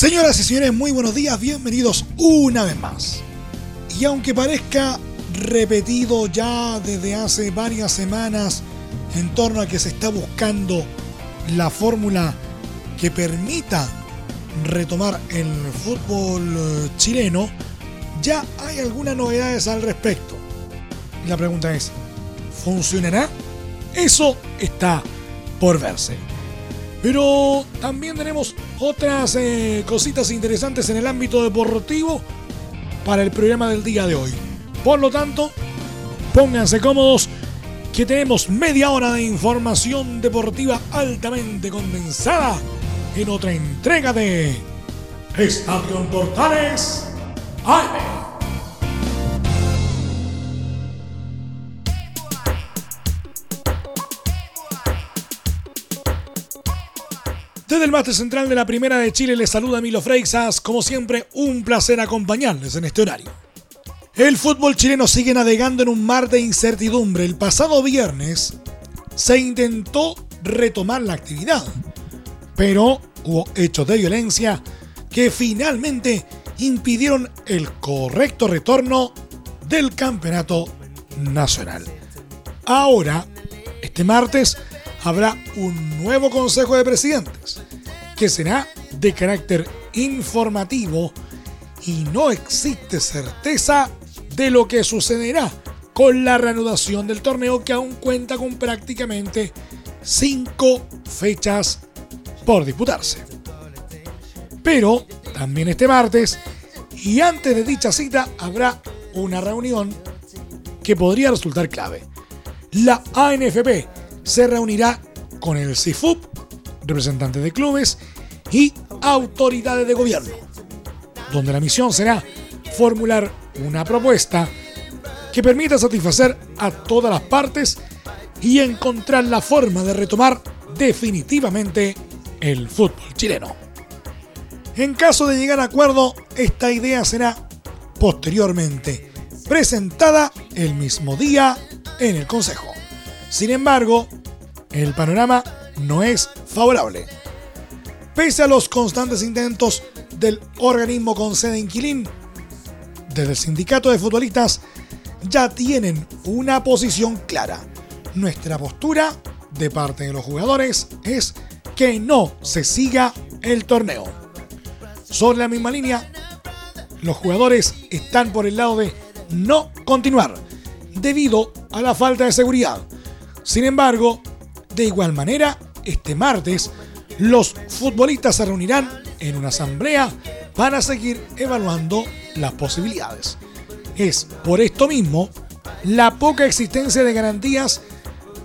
Señoras y señores, muy buenos días, bienvenidos una vez más. Y aunque parezca repetido ya desde hace varias semanas en torno a que se está buscando la fórmula que permita retomar el fútbol eh, chileno, ya hay algunas novedades al respecto. La pregunta es, ¿funcionará? Eso está por verse. Pero también tenemos otras eh, cositas interesantes en el ámbito deportivo para el programa del día de hoy. Por lo tanto, pónganse cómodos que tenemos media hora de información deportiva altamente condensada en otra entrega de Estadio Portales AM. Desde el máster central de la Primera de Chile les saluda Milo Freixas. Como siempre, un placer acompañarles en este horario. El fútbol chileno sigue navegando en un mar de incertidumbre. El pasado viernes se intentó retomar la actividad, pero hubo hechos de violencia que finalmente impidieron el correcto retorno del campeonato nacional. Ahora, este martes, habrá un nuevo Consejo de Presidentes que será de carácter informativo y no existe certeza de lo que sucederá con la reanudación del torneo que aún cuenta con prácticamente cinco fechas por disputarse. Pero también este martes y antes de dicha cita habrá una reunión que podría resultar clave. La ANFP se reunirá con el CIFUP, representantes de clubes y autoridades de gobierno, donde la misión será formular una propuesta que permita satisfacer a todas las partes y encontrar la forma de retomar definitivamente el fútbol chileno. En caso de llegar a acuerdo, esta idea será posteriormente presentada el mismo día en el Consejo. Sin embargo, el panorama no es favorable. Pese a los constantes intentos del organismo con sede en Quilín, desde el sindicato de futbolistas ya tienen una posición clara. Nuestra postura de parte de los jugadores es que no se siga el torneo. Sobre la misma línea, los jugadores están por el lado de no continuar debido a la falta de seguridad sin embargo, de igual manera, este martes, los futbolistas se reunirán en una asamblea para seguir evaluando las posibilidades. Es por esto mismo la poca existencia de garantías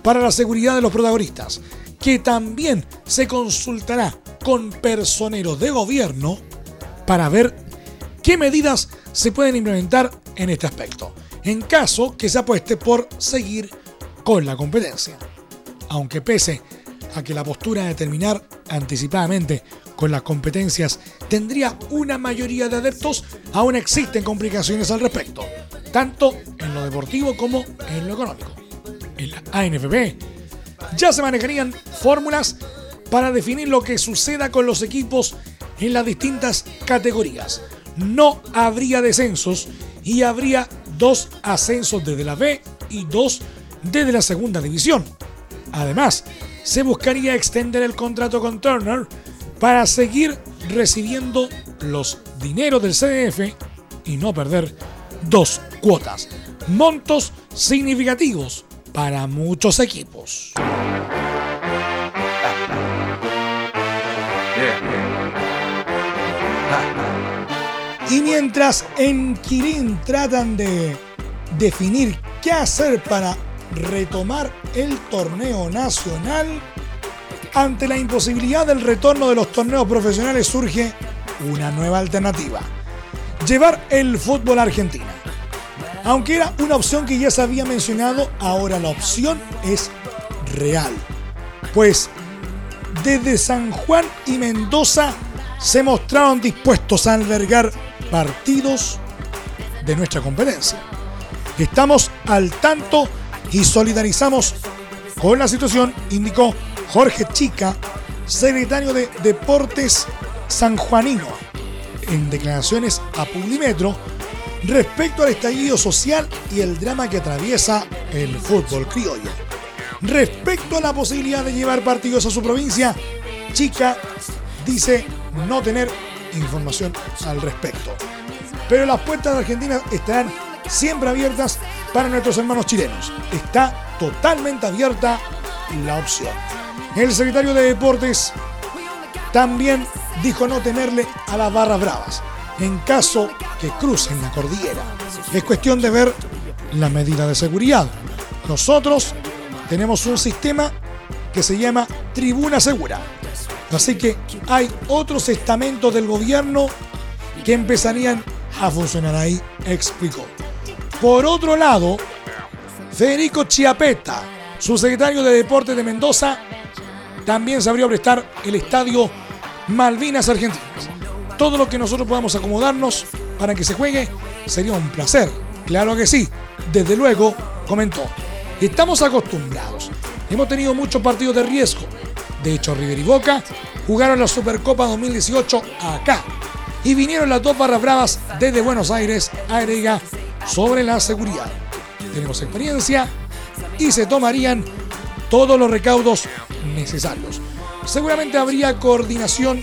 para la seguridad de los protagonistas, que también se consultará con personeros de gobierno para ver qué medidas se pueden implementar en este aspecto, en caso que se apueste por seguir con la competencia. Aunque pese a que la postura de terminar anticipadamente con las competencias tendría una mayoría de adeptos, aún existen complicaciones al respecto, tanto en lo deportivo como en lo económico. En la ANFP ya se manejarían fórmulas para definir lo que suceda con los equipos en las distintas categorías. No habría descensos y habría dos ascensos desde la B y dos desde la segunda división. Además, se buscaría extender el contrato con Turner para seguir recibiendo los dineros del CDF y no perder dos cuotas. Montos significativos para muchos equipos. Y mientras en Kirin tratan de definir qué hacer para retomar el torneo nacional, ante la imposibilidad del retorno de los torneos profesionales surge una nueva alternativa. Llevar el fútbol a Argentina. Aunque era una opción que ya se había mencionado, ahora la opción es real. Pues desde San Juan y Mendoza se mostraron dispuestos a albergar partidos de nuestra competencia. Estamos al tanto y solidarizamos con la situación, indicó Jorge Chica, secretario de Deportes sanjuanino, en declaraciones a Publimetro respecto al estallido social y el drama que atraviesa el fútbol criollo. Respecto a la posibilidad de llevar partidos a su provincia, Chica dice no tener información al respecto. Pero las puertas de Argentina estarán siempre abiertas para nuestros hermanos chilenos. Está totalmente abierta la opción. El secretario de Deportes también dijo no temerle a las barras bravas en caso que crucen la cordillera. Es cuestión de ver la medida de seguridad. Nosotros tenemos un sistema que se llama Tribuna Segura. Así que hay otros estamentos del gobierno que empezarían a funcionar ahí, explicó. Por otro lado, Federico Chiapeta, su secretario de Deportes de Mendoza, también se abrió a prestar el estadio Malvinas Argentinas. Todo lo que nosotros podamos acomodarnos para que se juegue sería un placer. Claro que sí. Desde luego, comentó. Estamos acostumbrados. Hemos tenido muchos partidos de riesgo. De hecho, River y Boca jugaron la Supercopa 2018 acá. Y vinieron las dos barras bravas desde Buenos Aires a Erega sobre la seguridad tenemos experiencia y se tomarían todos los recaudos necesarios. Seguramente habría coordinación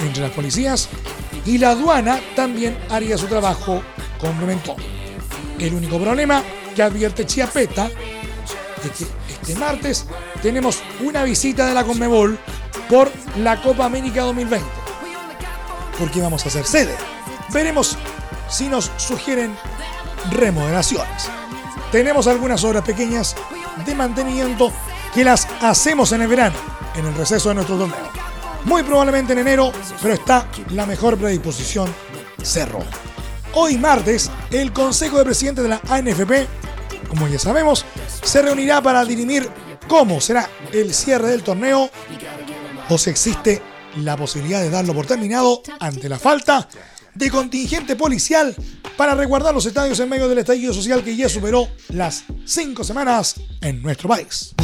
entre las policías y la aduana también haría su trabajo, complementó. El único problema que advierte Chiapeta es que este martes tenemos una visita de la Conmebol por la Copa América 2020. Porque vamos a hacer sede. Veremos si nos sugieren remodelaciones tenemos algunas obras pequeñas de mantenimiento que las hacemos en el verano, en el receso de nuestro torneo. Muy probablemente en enero, pero está la mejor predisposición cerro. Hoy martes, el Consejo de Presidentes de la ANFP, como ya sabemos, se reunirá para dirimir cómo será el cierre del torneo o si existe la posibilidad de darlo por terminado ante la falta de contingente policial para resguardar los estadios en medio del estallido social que ya superó las cinco semanas en nuestro país.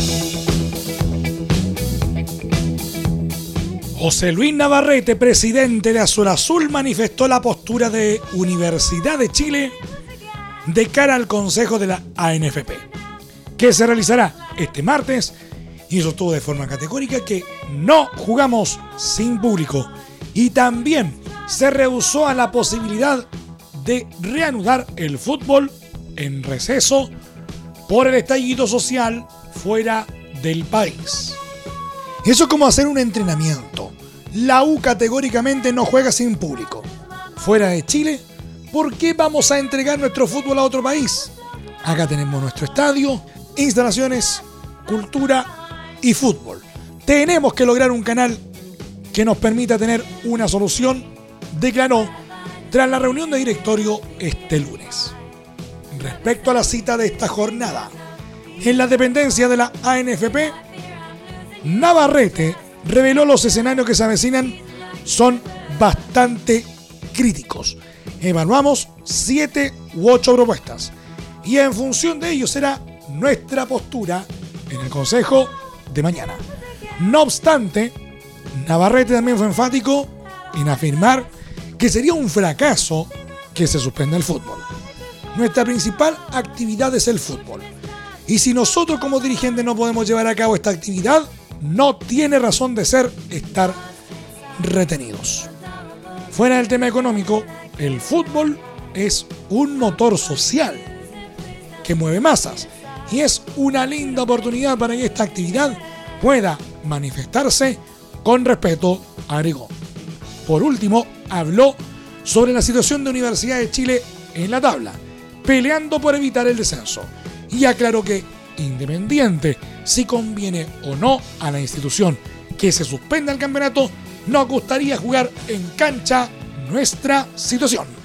José Luis Navarrete, presidente de Azul Azul, manifestó la postura de Universidad de Chile de cara al Consejo de la ANFP, que se realizará este martes y sostuvo de forma categórica que no jugamos sin público y también se rehusó a la posibilidad de reanudar el fútbol en receso por el estallido social fuera del país. Eso es como hacer un entrenamiento. La U categóricamente no juega sin público. Fuera de Chile, ¿por qué vamos a entregar nuestro fútbol a otro país? Acá tenemos nuestro estadio, instalaciones, cultura y fútbol. Tenemos que lograr un canal que nos permita tener una solución, declaró tras la reunión de directorio este lunes. Respecto a la cita de esta jornada, en la dependencia de la ANFP, Navarrete reveló los escenarios que se avecinan son bastante críticos. Evaluamos siete u ocho propuestas y en función de ello será nuestra postura en el Consejo de mañana. No obstante, Navarrete también fue enfático en afirmar que sería un fracaso que se suspenda el fútbol. Nuestra principal actividad es el fútbol. Y si nosotros como dirigentes no podemos llevar a cabo esta actividad, no tiene razón de ser estar retenidos. Fuera del tema económico, el fútbol es un motor social que mueve masas y es una linda oportunidad para que esta actividad pueda manifestarse con respeto, agregó. Por último, habló sobre la situación de Universidad de Chile en la tabla, peleando por evitar el descenso, y aclaró que, independiente si conviene o no a la institución que se suspenda el campeonato, nos gustaría jugar en cancha nuestra situación.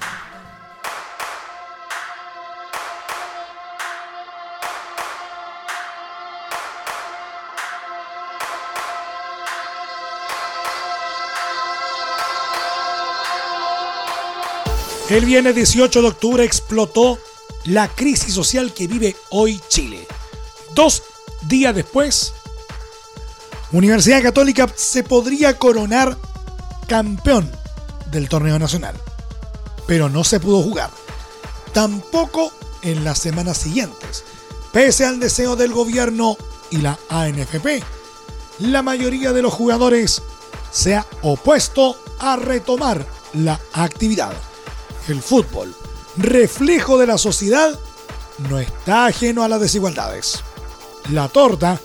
El viernes 18 de octubre explotó la crisis social que vive hoy Chile. Dos días después, Universidad Católica se podría coronar campeón del torneo nacional, pero no se pudo jugar. Tampoco en las semanas siguientes, pese al deseo del gobierno y la ANFP. La mayoría de los jugadores se ha opuesto a retomar la actividad el fútbol, reflejo de la sociedad, no está ajeno a las desigualdades. La torta,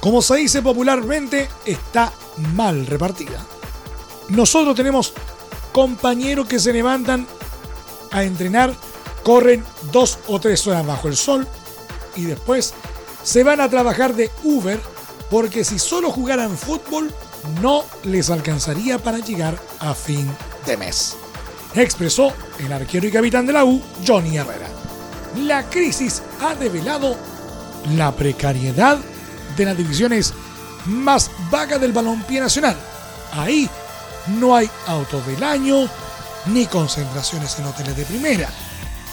como se dice popularmente, está mal repartida. Nosotros tenemos compañeros que se levantan a entrenar, corren dos o tres horas bajo el sol y después se van a trabajar de Uber porque si solo jugaran fútbol no les alcanzaría para llegar a fin de mes expresó el arquero y capitán de la U, Johnny Herrera. La crisis ha develado la precariedad de las divisiones más vagas del balompié nacional. Ahí no hay autos del año ni concentraciones en hoteles de primera.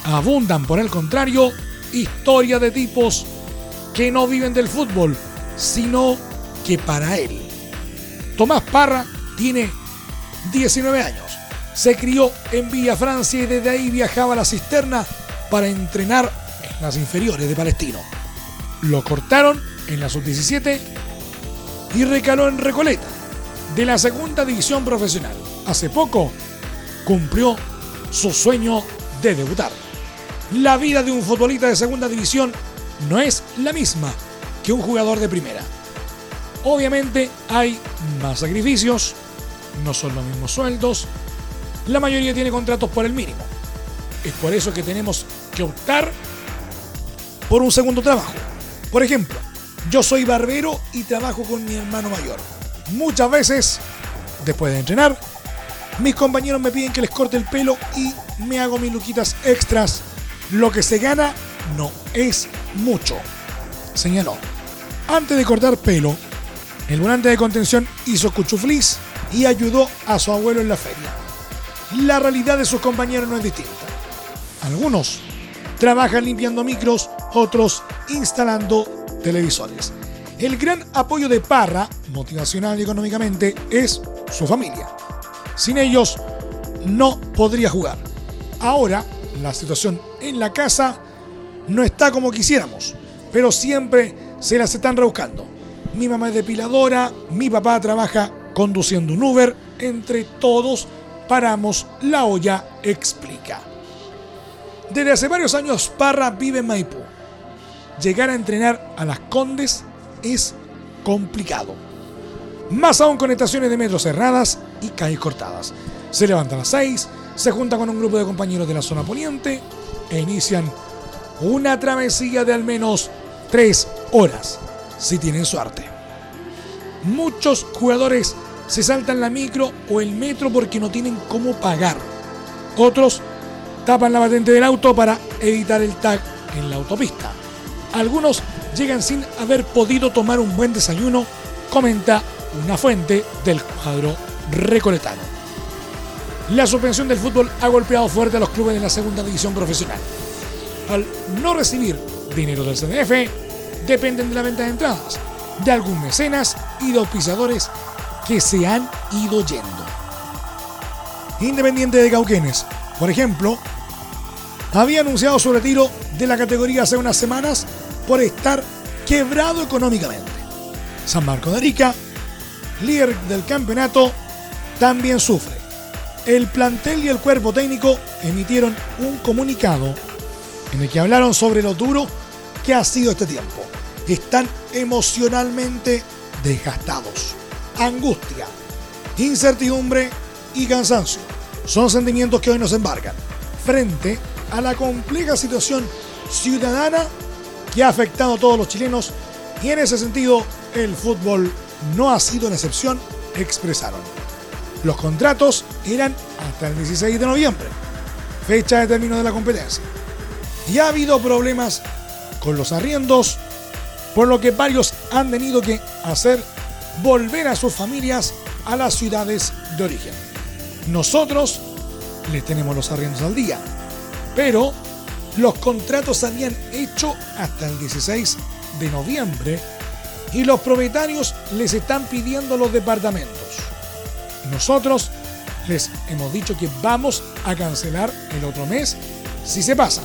Abundan, por el contrario, historias de tipos que no viven del fútbol, sino que para él. Tomás Parra tiene 19 años se crió en Villa Francia y desde ahí viajaba a la cisterna para entrenar en las inferiores de Palestino. Lo cortaron en la sub-17 y recaló en Recoleta, de la segunda división profesional. Hace poco cumplió su sueño de debutar. La vida de un futbolista de segunda división no es la misma que un jugador de primera. Obviamente hay más sacrificios, no son los mismos sueldos, la mayoría tiene contratos por el mínimo. Es por eso que tenemos que optar por un segundo trabajo. Por ejemplo, yo soy barbero y trabajo con mi hermano mayor. Muchas veces, después de entrenar, mis compañeros me piden que les corte el pelo y me hago mis luquitas extras. Lo que se gana no es mucho, señaló. Antes de cortar pelo, el volante de contención hizo cuchuflis y ayudó a su abuelo en la feria la realidad de sus compañeros no es distinta. Algunos trabajan limpiando micros, otros instalando televisores. El gran apoyo de Parra, motivacional y económicamente, es su familia. Sin ellos, no podría jugar. Ahora, la situación en la casa no está como quisiéramos, pero siempre se las están rebuscando. Mi mamá es depiladora, mi papá trabaja conduciendo un Uber, entre todos Paramos la olla explica. Desde hace varios años Parra vive en Maipú. Llegar a entrenar a las Condes es complicado. Más aún con estaciones de metro cerradas y calles cortadas. Se levanta a las 6, se junta con un grupo de compañeros de la zona poniente e inician una travesía de al menos 3 horas, si tienen suerte. Muchos jugadores se saltan la micro o el metro porque no tienen cómo pagar. Otros tapan la patente del auto para evitar el tag en la autopista. Algunos llegan sin haber podido tomar un buen desayuno, comenta una fuente del cuadro recoletano. La suspensión del fútbol ha golpeado fuerte a los clubes de la segunda división profesional. Al no recibir dinero del CDF, dependen de la venta de entradas, de algún mecenas y de auspiciadores que se han ido yendo. Independiente de Cauquenes, por ejemplo, había anunciado su retiro de la categoría hace unas semanas por estar quebrado económicamente. San Marco de Arica, líder del campeonato, también sufre. El plantel y el cuerpo técnico emitieron un comunicado en el que hablaron sobre lo duro que ha sido este tiempo. Están emocionalmente desgastados angustia, incertidumbre y cansancio. Son sentimientos que hoy nos embargan frente a la compleja situación ciudadana que ha afectado a todos los chilenos y en ese sentido el fútbol no ha sido una excepción, expresaron. Los contratos eran hasta el 16 de noviembre, fecha de término de la competencia. Y ha habido problemas con los arriendos, por lo que varios han tenido que hacer volver a sus familias a las ciudades de origen. Nosotros les tenemos los arriendos al día, pero los contratos habían hecho hasta el 16 de noviembre y los propietarios les están pidiendo los departamentos. Nosotros les hemos dicho que vamos a cancelar el otro mes si se pasa.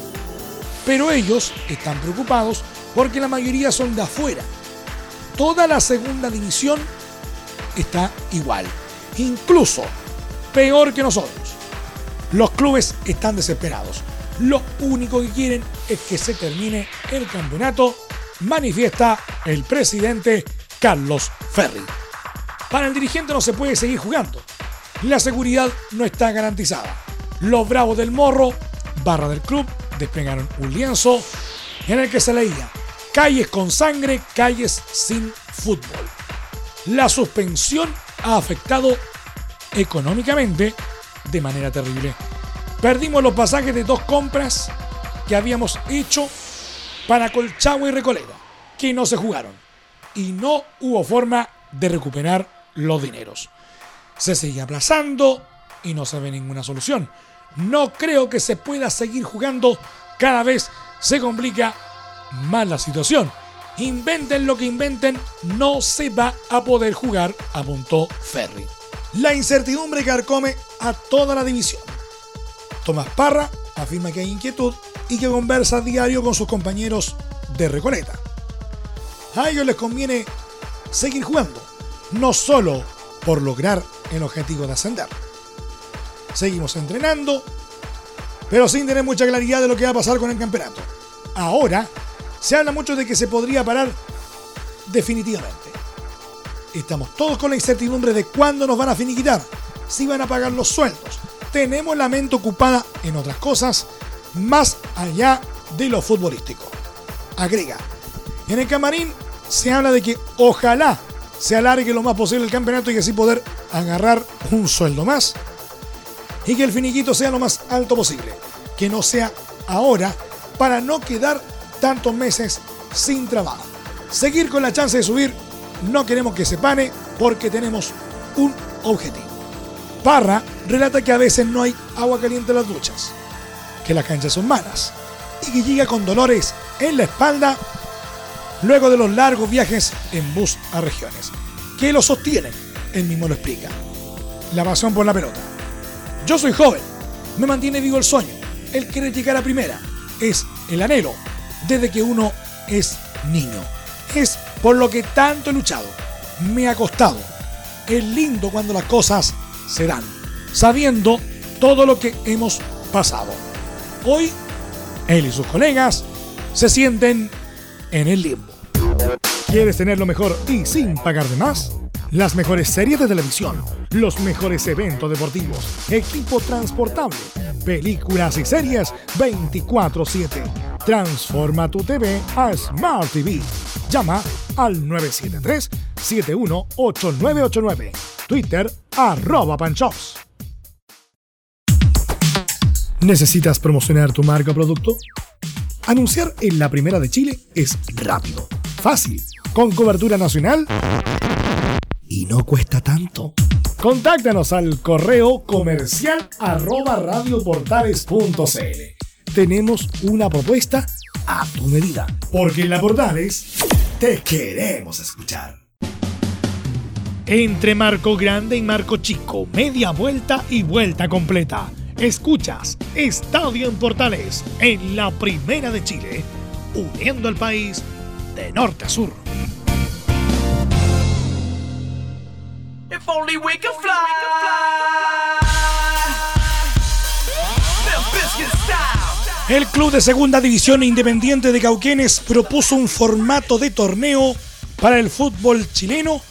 Pero ellos están preocupados porque la mayoría son de afuera. Toda la segunda división está igual. Incluso peor que nosotros. Los clubes están desesperados. Lo único que quieren es que se termine el campeonato, manifiesta el presidente Carlos Ferri. Para el dirigente no se puede seguir jugando. La seguridad no está garantizada. Los Bravos del Morro, barra del club, despegaron un lienzo en el que se leía calles con sangre, calles sin fútbol. La suspensión ha afectado económicamente de manera terrible. Perdimos los pasajes de dos compras que habíamos hecho para Colchagua y Recoleta, que no se jugaron. Y no hubo forma de recuperar los dineros. Se sigue aplazando y no se ve ninguna solución. No creo que se pueda seguir jugando. Cada vez se complica más la situación. Inventen lo que inventen, no se va a poder jugar, apuntó Ferry. La incertidumbre carcome a toda la división. Tomás Parra afirma que hay inquietud y que conversa a diario con sus compañeros de Recoleta. A ellos les conviene seguir jugando, no solo por lograr el objetivo de ascender. Seguimos entrenando, pero sin tener mucha claridad de lo que va a pasar con el campeonato. Ahora se habla mucho de que se podría parar definitivamente. Estamos todos con la incertidumbre de cuándo nos van a finiquitar, si van a pagar los sueldos. Tenemos la mente ocupada en otras cosas más allá de lo futbolístico. Agrega, en el camarín se habla de que ojalá se alargue lo más posible el campeonato y así poder agarrar un sueldo más y que el finiquito sea lo más alto posible, que no sea ahora para no quedar tantos meses sin trabajo. Seguir con la chance de subir, no queremos que se pane porque tenemos un objetivo. Parra relata que a veces no hay agua caliente en las duchas, que las canchas son malas y que llega con dolores en la espalda luego de los largos viajes en bus a regiones. ¿Qué lo sostienen? Él mismo lo explica. La pasión por la pelota. Yo soy joven, me mantiene vivo el sueño. El querer llegar a primera es el anhelo desde que uno es niño. Es por lo que tanto he luchado. Me ha costado. Es lindo cuando las cosas se dan, sabiendo todo lo que hemos pasado. Hoy, él y sus colegas se sienten en el limbo. ¿Quieres tener lo mejor y sin pagar de más? Las mejores series de televisión, los mejores eventos deportivos, equipo transportable, películas y series 24/7. Transforma tu TV a Smart TV. Llama al 973-718989. Twitter arroba panchops. ¿Necesitas promocionar tu marca o producto? Anunciar en la primera de Chile es rápido, fácil, con cobertura nacional y no cuesta tanto. Contáctanos al correo comercial arroba radioportales.cl. Tenemos una propuesta a tu medida, porque en la Portales te queremos escuchar. Entre Marco Grande y Marco Chico, media vuelta y vuelta completa. Escuchas Estadio en Portales en la Primera de Chile, uniendo al país de norte a sur. El club de segunda división independiente de Cauquenes propuso un formato de torneo para el fútbol chileno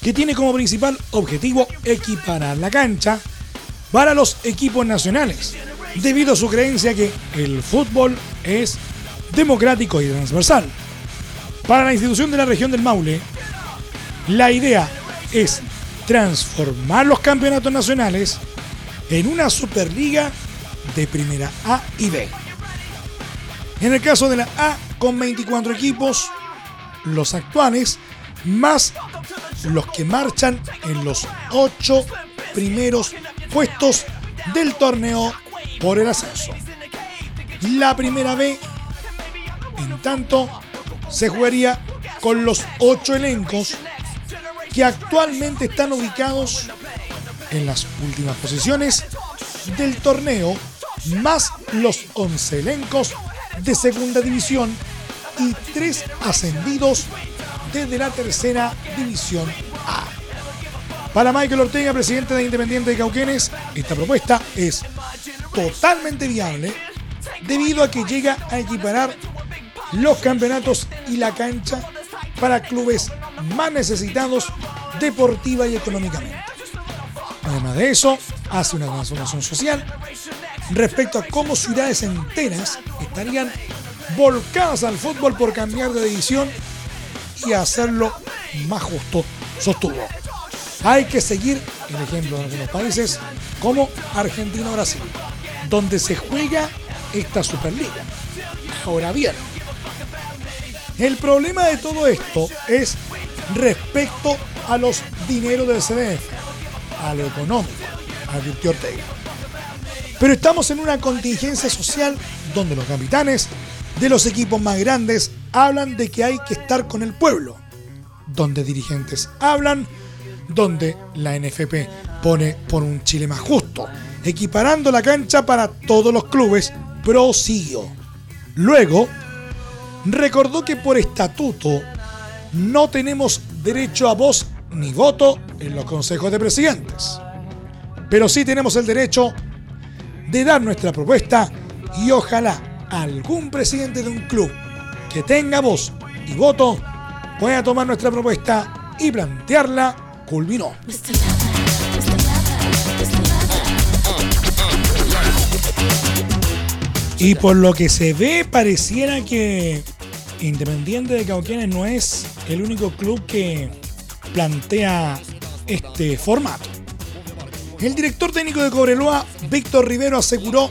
que tiene como principal objetivo equiparar la cancha para los equipos nacionales, debido a su creencia que el fútbol es democrático y transversal. Para la institución de la región del Maule, La idea es transformar los campeonatos nacionales en una Superliga de primera A y B. En el caso de la A, con 24 equipos, los actuales, más los que marchan en los 8 primeros puestos del torneo por el ascenso. La primera B, en tanto, se jugaría con los 8 elencos que actualmente están ubicados en las últimas posiciones del torneo, más los 11 elencos de segunda división y 3 ascendidos desde la tercera división A. Para Michael Ortega, presidente de Independiente de Cauquenes, esta propuesta es totalmente viable debido a que llega a equiparar los campeonatos y la cancha para clubes más necesitados deportiva y económicamente. Además de eso, hace una transformación social respecto a cómo ciudades enteras estarían volcadas al fútbol por cambiar de división y hacerlo más justo, sostuvo. Hay que seguir el ejemplo de algunos países como Argentina Brasil, donde se juega esta Superliga. Ahora bien, el problema de todo esto es respecto a los dineros del CDF, a lo económico, advirtió Ortega. Pero estamos en una contingencia social donde los capitanes de los equipos más grandes hablan de que hay que estar con el pueblo, donde dirigentes hablan, donde la NFP pone por un Chile más justo, equiparando la cancha para todos los clubes, prosiguió. Luego, recordó que por estatuto no tenemos derecho a voz ni voto en los consejos de presidentes, pero sí tenemos el derecho de dar nuestra propuesta y ojalá algún presidente de un club que tenga voz y voto pueda tomar nuestra propuesta y plantearla, culminó. Y por lo que se ve, pareciera que Independiente de Cauquenes no es el único club que plantea este formato. El director técnico de Cobreloa, Víctor Rivero, aseguró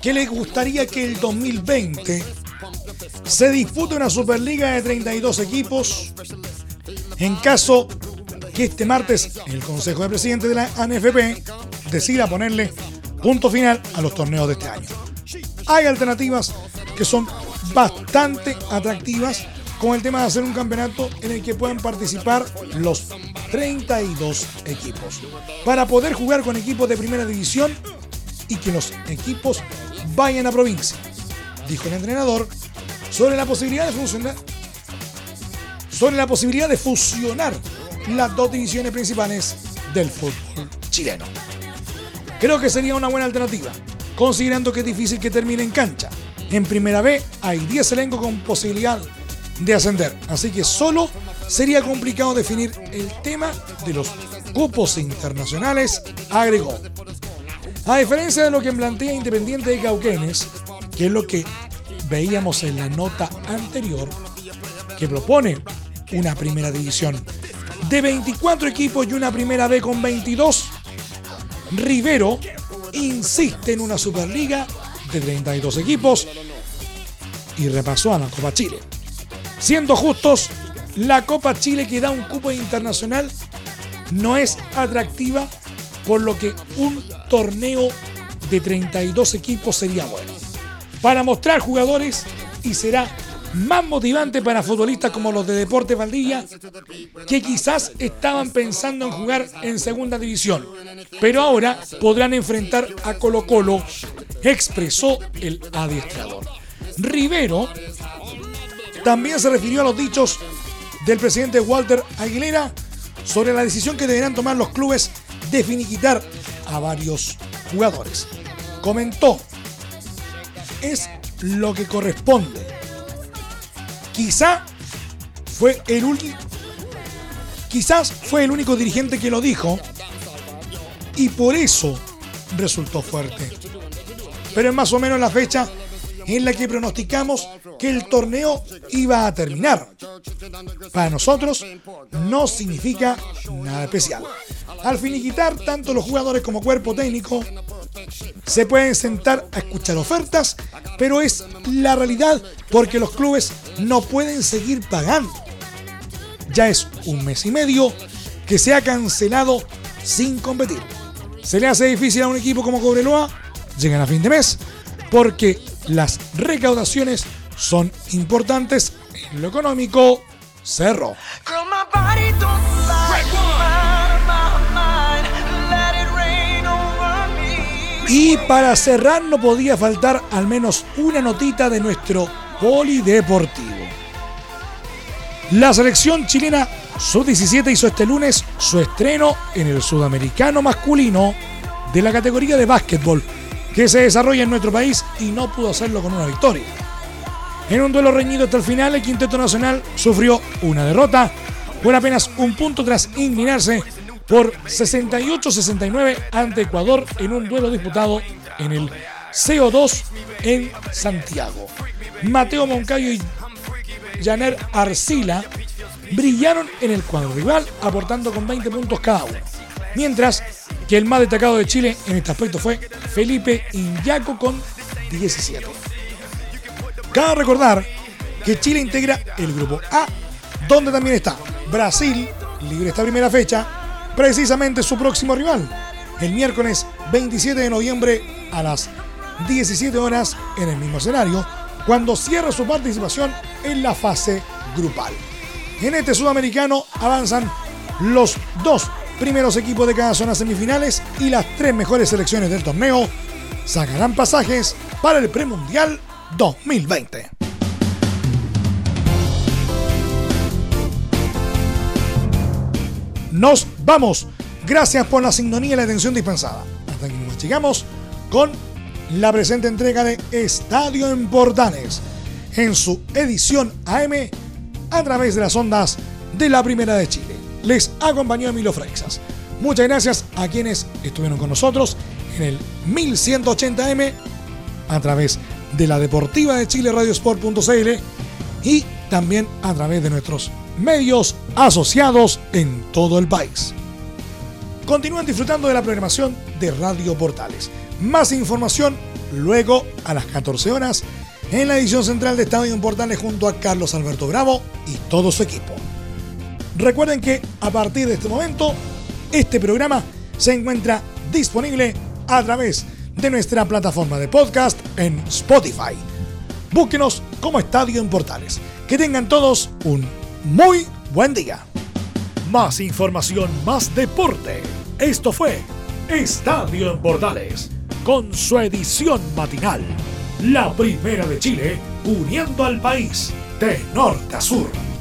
que le gustaría que el 2020 se dispute una Superliga de 32 equipos en caso que este martes el Consejo de Presidentes de la ANFP decida ponerle punto final a los torneos de este año. Hay alternativas que son bastante atractivas con el tema de hacer un campeonato en el que puedan participar los 32 equipos. Para poder jugar con equipos de primera división y que los equipos vayan a provincia, dijo el entrenador, sobre la posibilidad de funcionar sobre la posibilidad de fusionar las dos divisiones principales del fútbol chileno. Creo que sería una buena alternativa, considerando que es difícil que termine en cancha. En primera B hay 10 elencos con posibilidad de ascender, así que solo sería complicado definir el tema de los cupos internacionales, agregó. A diferencia de lo que plantea Independiente de Cauquenes, que es lo que veíamos en la nota anterior, que propone una primera división de 24 equipos y una primera B con 22, Rivero insiste en una Superliga de 32 equipos y repasó a la Copa Chile. Siendo justos, la Copa Chile que da un cupo internacional no es atractiva, por lo que un torneo de 32 equipos sería bueno. Para mostrar jugadores y será más motivante para futbolistas como los de Deporte Valdivia, que quizás estaban pensando en jugar en segunda división, pero ahora podrán enfrentar a Colo Colo, expresó el adiestrador. Rivero también se refirió a los dichos del presidente Walter Aguilera sobre la decisión que deberán tomar los clubes de finiquitar a varios jugadores. Comentó, es lo que corresponde Quizá fue el último. Quizás fue el único dirigente que lo dijo y por eso resultó fuerte. Pero es más o menos la fecha en la que pronosticamos que el torneo iba a terminar. Para nosotros no significa nada especial. Al finiquitar, tanto los jugadores como cuerpo técnico se pueden sentar a escuchar ofertas, pero es la realidad porque los clubes no pueden seguir pagando. Ya es un mes y medio que se ha cancelado sin competir. Se le hace difícil a un equipo como Cobreloa, llegan a fin de mes, porque las recaudaciones son importantes en lo económico. Cerro. Y para cerrar no podía faltar al menos una notita de nuestro polideportivo. La selección chilena sub-17 hizo este lunes su estreno en el sudamericano masculino de la categoría de básquetbol que se desarrolla en nuestro país y no pudo hacerlo con una victoria. En un duelo reñido hasta el final, el Quinteto Nacional sufrió una derrota por apenas un punto tras inclinarse por 68-69 ante Ecuador en un duelo disputado en el CO2 en Santiago. Mateo Moncayo y Janer Arcila brillaron en el cuadro rival, aportando con 20 puntos cada uno. Mientras que el más destacado de Chile en este aspecto fue Felipe Inyaco con 17. Cabe recordar que Chile integra el grupo A, donde también está Brasil, libre esta primera fecha, precisamente su próximo rival, el miércoles 27 de noviembre a las 17 horas en el mismo escenario, cuando cierra su participación en la fase grupal. En este sudamericano avanzan los dos primeros equipos de cada zona semifinales y las tres mejores selecciones del torneo sacarán pasajes para el premundial 2020. Nos vamos. Gracias por la sintonía y la atención dispensada. Hasta aquí nos llegamos con la presente entrega de Estadio en Portales en su edición AM a través de las ondas de la Primera de Chile. Les acompañó Emilio Freixas. Muchas gracias a quienes estuvieron con nosotros en el 1180M a través de la Deportiva de Chile Radiosport.cl y también a través de nuestros medios asociados en todo el país. Continúen disfrutando de la programación de Radio Portales. Más información luego a las 14 horas en la edición central de Estadio Portales junto a Carlos Alberto Bravo y todo su equipo. Recuerden que a partir de este momento, este programa se encuentra disponible a través de nuestra plataforma de podcast en Spotify. Búsquenos como Estadio en Portales. Que tengan todos un muy buen día. Más información, más deporte. Esto fue Estadio en Portales, con su edición matinal. La primera de Chile, uniendo al país de norte a sur.